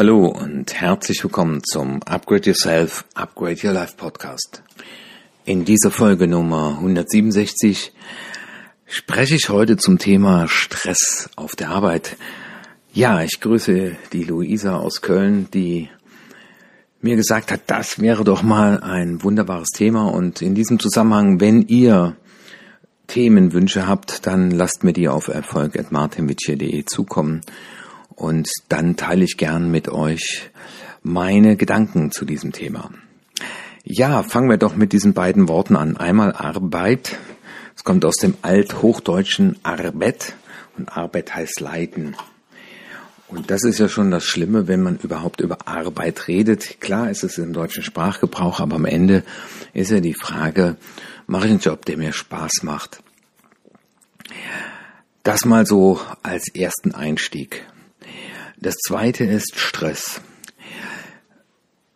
Hallo und herzlich willkommen zum Upgrade Yourself, Upgrade Your Life Podcast. In dieser Folge Nummer 167 spreche ich heute zum Thema Stress auf der Arbeit. Ja, ich grüße die Luisa aus Köln, die mir gesagt hat, das wäre doch mal ein wunderbares Thema und in diesem Zusammenhang, wenn ihr Themenwünsche habt, dann lasst mir die auf erfolg.martinwitsche.de zukommen und dann teile ich gern mit euch meine Gedanken zu diesem Thema. Ja, fangen wir doch mit diesen beiden Worten an. Einmal Arbeit. Es kommt aus dem althochdeutschen Arbeit und Arbeit heißt Leiden. Und das ist ja schon das Schlimme, wenn man überhaupt über Arbeit redet. Klar ist es im deutschen Sprachgebrauch, aber am Ende ist ja die Frage, mache ich einen Job, der mir Spaß macht? Das mal so als ersten Einstieg. Das zweite ist Stress.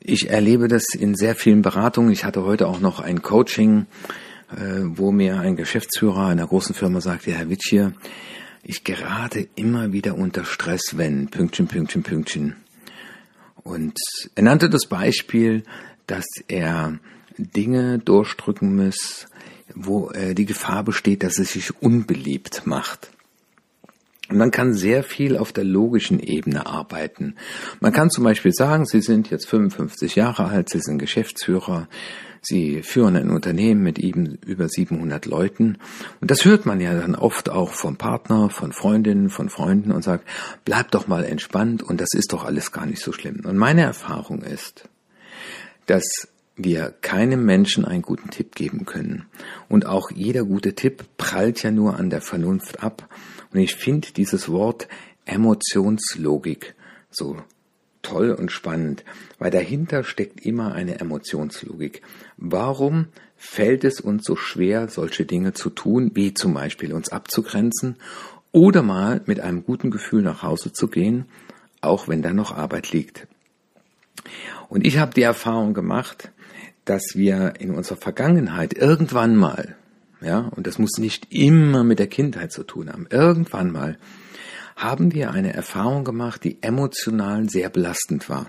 Ich erlebe das in sehr vielen Beratungen. Ich hatte heute auch noch ein Coaching, äh, wo mir ein Geschäftsführer einer großen Firma sagte, Herr Witsch ich gerate immer wieder unter Stress, wenn Pünktchen, Pünktchen, Pünktchen. Und er nannte das Beispiel, dass er Dinge durchdrücken muss, wo äh, die Gefahr besteht, dass es sich unbeliebt macht. Man kann sehr viel auf der logischen Ebene arbeiten. Man kann zum Beispiel sagen, Sie sind jetzt 55 Jahre alt, Sie sind Geschäftsführer, Sie führen ein Unternehmen mit eben über 700 Leuten. Und das hört man ja dann oft auch vom Partner, von Freundinnen, von Freunden und sagt, bleib doch mal entspannt und das ist doch alles gar nicht so schlimm. Und meine Erfahrung ist, dass wir keinem Menschen einen guten Tipp geben können. Und auch jeder gute Tipp prallt ja nur an der Vernunft ab. Und ich finde dieses Wort Emotionslogik so toll und spannend, weil dahinter steckt immer eine Emotionslogik. Warum fällt es uns so schwer, solche Dinge zu tun, wie zum Beispiel uns abzugrenzen oder mal mit einem guten Gefühl nach Hause zu gehen, auch wenn da noch Arbeit liegt? Und ich habe die Erfahrung gemacht, dass wir in unserer Vergangenheit irgendwann mal, ja, und das muss nicht immer mit der Kindheit zu tun haben, irgendwann mal haben wir eine Erfahrung gemacht, die emotional sehr belastend war.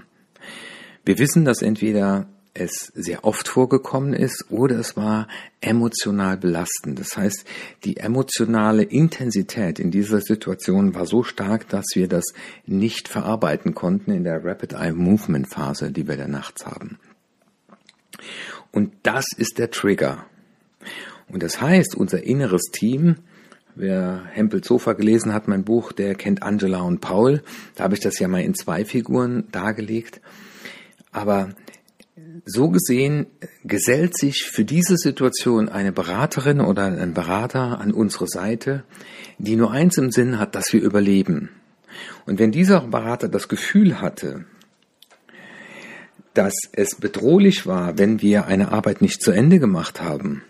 Wir wissen, dass entweder es sehr oft vorgekommen ist oder es war emotional belastend. Das heißt, die emotionale Intensität in dieser Situation war so stark, dass wir das nicht verarbeiten konnten in der Rapid Eye Movement Phase, die wir da nachts haben. Und das ist der Trigger. Und das heißt, unser inneres Team, wer Hempel Sofa gelesen hat, mein Buch, der kennt Angela und Paul. Da habe ich das ja mal in zwei Figuren dargelegt. Aber so gesehen gesellt sich für diese Situation eine Beraterin oder ein Berater an unsere Seite, die nur eins im Sinn hat, dass wir überleben. Und wenn dieser Berater das Gefühl hatte, dass es bedrohlich war, wenn wir eine Arbeit nicht zu Ende gemacht haben,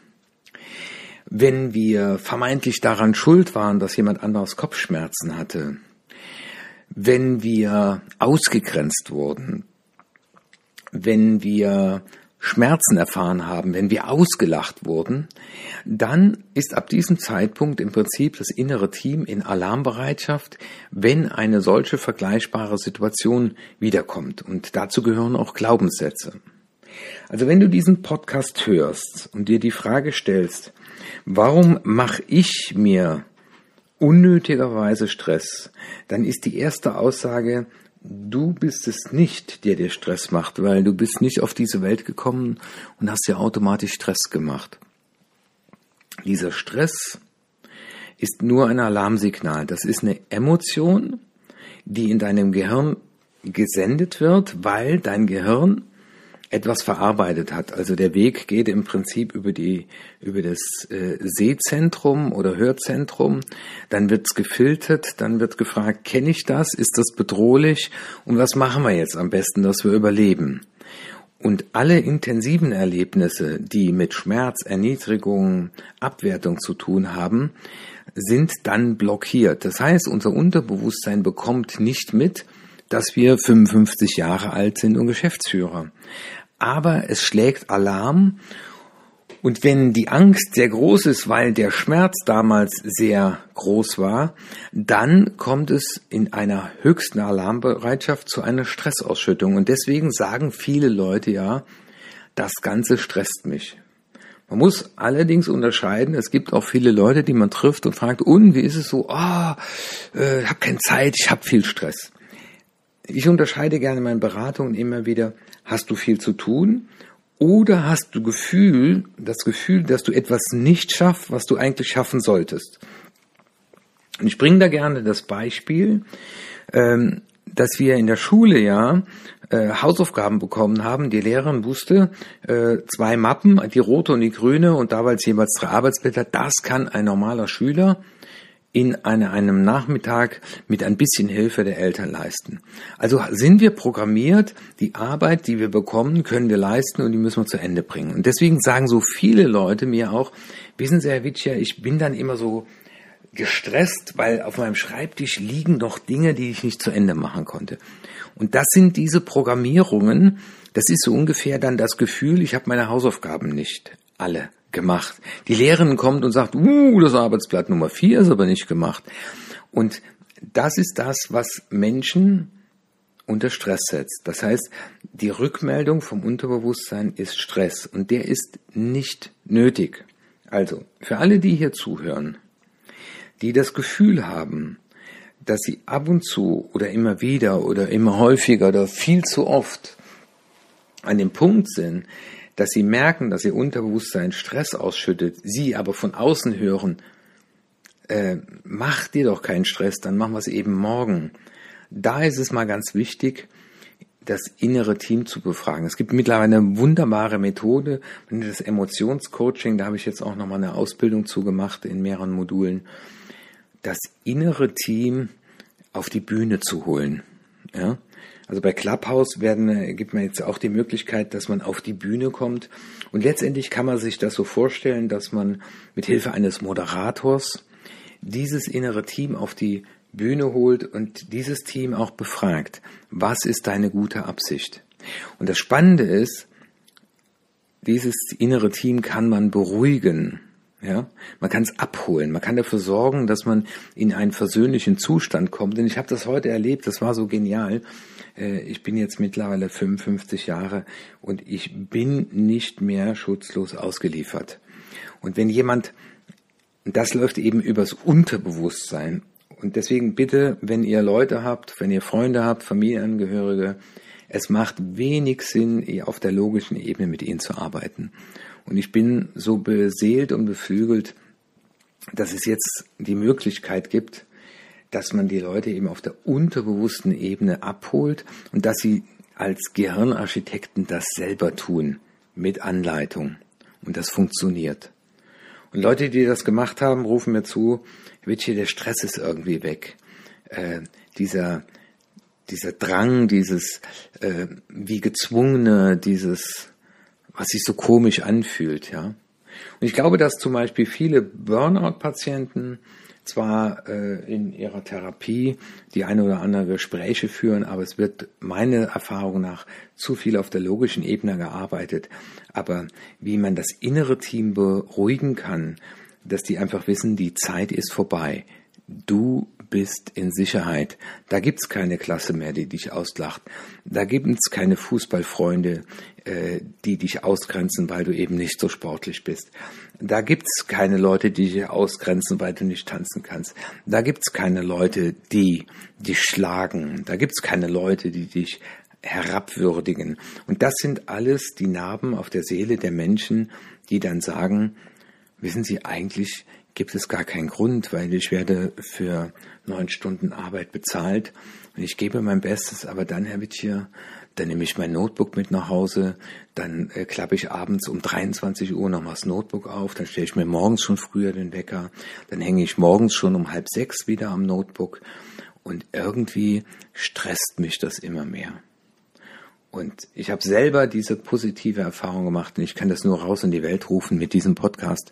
wenn wir vermeintlich daran schuld waren, dass jemand anderes Kopfschmerzen hatte, wenn wir ausgegrenzt wurden, wenn wir Schmerzen erfahren haben, wenn wir ausgelacht wurden, dann ist ab diesem Zeitpunkt im Prinzip das innere Team in Alarmbereitschaft, wenn eine solche vergleichbare Situation wiederkommt. Und dazu gehören auch Glaubenssätze. Also wenn du diesen Podcast hörst und dir die Frage stellst, warum mache ich mir unnötigerweise Stress, dann ist die erste Aussage, Du bist es nicht, der dir Stress macht, weil du bist nicht auf diese Welt gekommen und hast dir automatisch Stress gemacht. Dieser Stress ist nur ein Alarmsignal. Das ist eine Emotion, die in deinem Gehirn gesendet wird, weil dein Gehirn etwas verarbeitet hat. Also der Weg geht im Prinzip über die über das äh, Sehzentrum oder Hörzentrum, dann wird's gefiltert, dann wird gefragt, kenne ich das, ist das bedrohlich und was machen wir jetzt am besten, dass wir überleben? Und alle intensiven Erlebnisse, die mit Schmerz, Erniedrigung, Abwertung zu tun haben, sind dann blockiert. Das heißt, unser Unterbewusstsein bekommt nicht mit, dass wir 55 Jahre alt sind und Geschäftsführer aber es schlägt Alarm Und wenn die Angst sehr groß ist, weil der Schmerz damals sehr groß war, dann kommt es in einer höchsten Alarmbereitschaft zu einer Stressausschüttung. Und deswegen sagen viele Leute ja, das Ganze stresst mich. Man muss allerdings unterscheiden, es gibt auch viele Leute, die man trifft und fragt, und wie ist es so? Ah, oh, äh, habe keine Zeit, ich habe viel Stress. Ich unterscheide gerne in meinen Beratungen immer wieder, hast du viel zu tun oder hast du Gefühl, das Gefühl, dass du etwas nicht schaffst, was du eigentlich schaffen solltest? Und ich bringe da gerne das Beispiel, ähm, dass wir in der Schule ja äh, Hausaufgaben bekommen haben. Die Lehrerin wusste, äh, zwei Mappen, die rote und die grüne und damals jeweils drei Arbeitsblätter, das kann ein normaler Schüler in eine, einem Nachmittag mit ein bisschen Hilfe der Eltern leisten. Also sind wir programmiert, die Arbeit, die wir bekommen, können wir leisten und die müssen wir zu Ende bringen. Und deswegen sagen so viele Leute mir auch, wissen Sie, Herr Witscher, ich bin dann immer so gestresst, weil auf meinem Schreibtisch liegen noch Dinge, die ich nicht zu Ende machen konnte. Und das sind diese Programmierungen, das ist so ungefähr dann das Gefühl, ich habe meine Hausaufgaben nicht alle gemacht. Die Lehrerin kommt und sagt, uh, das Arbeitsblatt Nummer vier ist aber nicht gemacht. Und das ist das, was Menschen unter Stress setzt. Das heißt, die Rückmeldung vom Unterbewusstsein ist Stress und der ist nicht nötig. Also, für alle, die hier zuhören, die das Gefühl haben, dass sie ab und zu oder immer wieder oder immer häufiger oder viel zu oft an dem Punkt sind, dass sie merken, dass ihr Unterbewusstsein Stress ausschüttet, sie aber von außen hören, äh, mach dir doch keinen Stress, dann machen wir es eben morgen. Da ist es mal ganz wichtig, das innere Team zu befragen. Es gibt mittlerweile eine wunderbare Methode, das Emotionscoaching, da habe ich jetzt auch nochmal eine Ausbildung zugemacht in mehreren Modulen, das innere Team auf die Bühne zu holen. Ja? Also bei Clubhouse werden, äh, gibt man jetzt auch die Möglichkeit, dass man auf die Bühne kommt. Und letztendlich kann man sich das so vorstellen, dass man mit Hilfe eines Moderators dieses innere Team auf die Bühne holt und dieses Team auch befragt. Was ist deine gute Absicht? Und das Spannende ist, dieses innere Team kann man beruhigen. Ja, man kann es abholen, man kann dafür sorgen, dass man in einen versöhnlichen Zustand kommt. Denn ich habe das heute erlebt, das war so genial. Äh, ich bin jetzt mittlerweile 55 Jahre und ich bin nicht mehr schutzlos ausgeliefert. Und wenn jemand, das läuft eben übers Unterbewusstsein. Und deswegen bitte, wenn ihr Leute habt, wenn ihr Freunde habt, Familienangehörige, es macht wenig Sinn, auf der logischen Ebene mit ihnen zu arbeiten. Und ich bin so beseelt und beflügelt, dass es jetzt die Möglichkeit gibt, dass man die Leute eben auf der unterbewussten Ebene abholt und dass sie als Gehirnarchitekten das selber tun mit Anleitung. Und das funktioniert. Und Leute, die das gemacht haben, rufen mir zu, Witsche, der Stress ist irgendwie weg. Äh, dieser, dieser Drang, dieses äh, wie gezwungene, dieses was sich so komisch anfühlt, ja. Und ich glaube, dass zum Beispiel viele Burnout-Patienten zwar äh, in ihrer Therapie die eine oder andere Gespräche führen, aber es wird meiner Erfahrung nach zu viel auf der logischen Ebene gearbeitet. Aber wie man das innere Team beruhigen kann, dass die einfach wissen, die Zeit ist vorbei. Du bist in Sicherheit. Da gibt's keine Klasse mehr, die dich auslacht. Da gibt's keine Fußballfreunde, die dich ausgrenzen, weil du eben nicht so sportlich bist. Da gibt's keine Leute, die dich ausgrenzen, weil du nicht tanzen kannst. Da gibt's keine Leute, die dich schlagen. Da gibt's keine Leute, die dich herabwürdigen. Und das sind alles die Narben auf der Seele der Menschen, die dann sagen, wissen Sie, eigentlich gibt es gar keinen Grund, weil ich werde für neun Stunden Arbeit bezahlt. Und ich gebe mein Bestes, aber dann, Herr Wittchier, dann nehme ich mein Notebook mit nach Hause, dann äh, klappe ich abends um 23 Uhr nochmal das Notebook auf, dann stelle ich mir morgens schon früher den Wecker, dann hänge ich morgens schon um halb sechs wieder am Notebook. Und irgendwie stresst mich das immer mehr. Und ich habe selber diese positive Erfahrung gemacht. Und ich kann das nur raus in die Welt rufen mit diesem Podcast.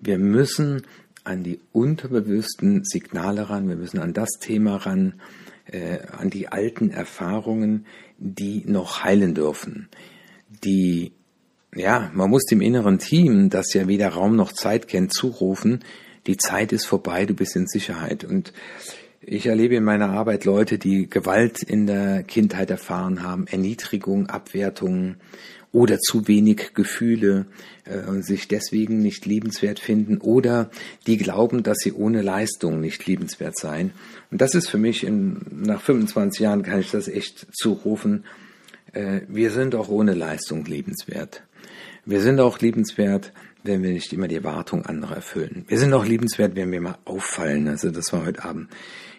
Wir müssen an die unterbewussten Signale ran, wir müssen an das Thema ran, äh, an die alten Erfahrungen, die noch heilen dürfen, die ja, man muss dem inneren Team, das ja weder Raum noch Zeit kennt, zurufen, die Zeit ist vorbei, du bist in Sicherheit. Und ich erlebe in meiner Arbeit Leute, die Gewalt in der Kindheit erfahren haben, Erniedrigung, Abwertung oder zu wenig Gefühle äh, sich deswegen nicht liebenswert finden oder die glauben, dass sie ohne Leistung nicht liebenswert seien. Und das ist für mich, in, nach 25 Jahren kann ich das echt zurufen, äh, wir sind auch ohne Leistung liebenswert. Wir sind auch liebenswert, wenn wir nicht immer die Erwartung anderer erfüllen. Wir sind auch liebenswert, wenn wir mal auffallen. Also das war heute Abend.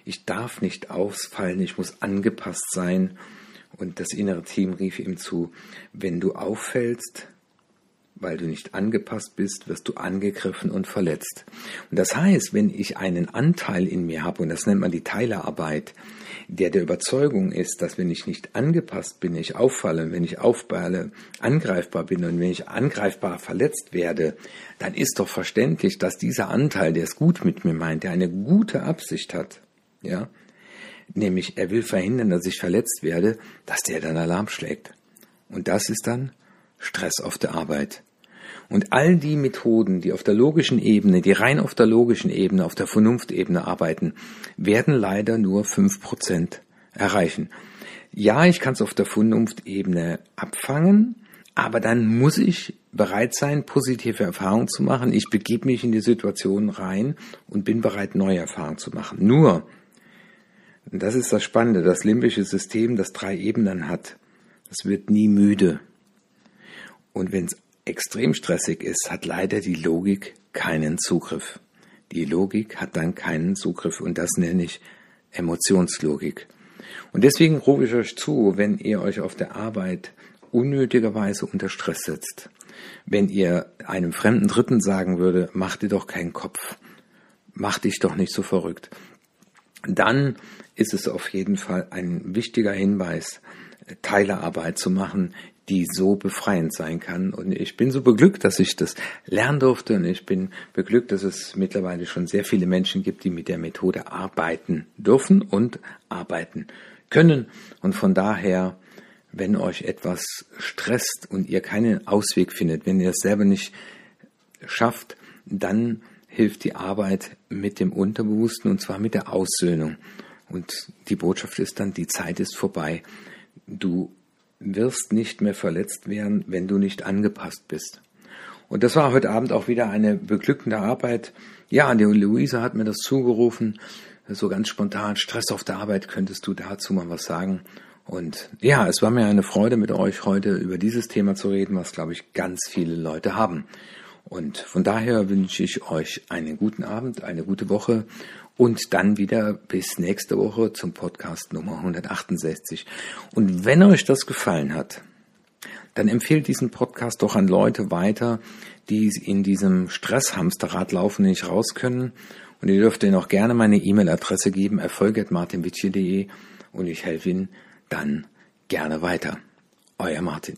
Ich darf nicht ausfallen, ich muss angepasst sein. Und das innere Team rief ihm zu, wenn du auffällst, weil du nicht angepasst bist, wirst du angegriffen und verletzt. Und das heißt, wenn ich einen Anteil in mir habe, und das nennt man die Teilerarbeit, der der Überzeugung ist, dass wenn ich nicht angepasst bin, ich auffalle, wenn ich aufballe, angreifbar bin und wenn ich angreifbar verletzt werde, dann ist doch verständlich, dass dieser Anteil, der es gut mit mir meint, der eine gute Absicht hat, ja, nämlich er will verhindern, dass ich verletzt werde, dass der dann Alarm schlägt. Und das ist dann Stress auf der Arbeit. Und all die Methoden, die auf der logischen Ebene, die rein auf der logischen Ebene, auf der Vernunftebene arbeiten, werden leider nur fünf Prozent erreichen. Ja, ich kann es auf der Vernunftebene abfangen, aber dann muss ich bereit sein, positive Erfahrungen zu machen. Ich begebe mich in die Situation rein und bin bereit, neue Erfahrungen zu machen. Nur, und das ist das Spannende, das limbische System, das drei Ebenen hat, das wird nie müde. Und wenn es extrem stressig ist, hat leider die Logik keinen Zugriff. Die Logik hat dann keinen Zugriff und das nenne ich Emotionslogik. Und deswegen rufe ich euch zu, wenn ihr euch auf der Arbeit unnötigerweise unter Stress setzt, wenn ihr einem fremden Dritten sagen würde, mach dir doch keinen Kopf, mach dich doch nicht so verrückt, dann ist es auf jeden Fall ein wichtiger Hinweis, Teilearbeit zu machen, die so befreiend sein kann. Und ich bin so beglückt, dass ich das lernen durfte. Und ich bin beglückt, dass es mittlerweile schon sehr viele Menschen gibt, die mit der Methode arbeiten dürfen und arbeiten können. Und von daher, wenn euch etwas stresst und ihr keinen Ausweg findet, wenn ihr es selber nicht schafft, dann hilft die Arbeit mit dem Unterbewussten und zwar mit der Aussöhnung. Und die Botschaft ist dann, die Zeit ist vorbei. Du wirst nicht mehr verletzt werden, wenn du nicht angepasst bist. Und das war heute Abend auch wieder eine beglückende Arbeit. Ja, die Luise hat mir das zugerufen, so ganz spontan, Stress auf der Arbeit, könntest du dazu mal was sagen? Und ja, es war mir eine Freude, mit euch heute über dieses Thema zu reden, was, glaube ich, ganz viele Leute haben. Und von daher wünsche ich euch einen guten Abend, eine gute Woche und dann wieder bis nächste Woche zum Podcast Nummer 168. Und wenn euch das gefallen hat, dann empfehlt diesen Podcast doch an Leute weiter, die in diesem Stresshamsterrad laufen, nicht raus können. Und ihr dürft ihnen auch gerne meine E-Mail-Adresse geben, erfolg.martinwitsche.de und ich helfe Ihnen dann gerne weiter. Euer Martin.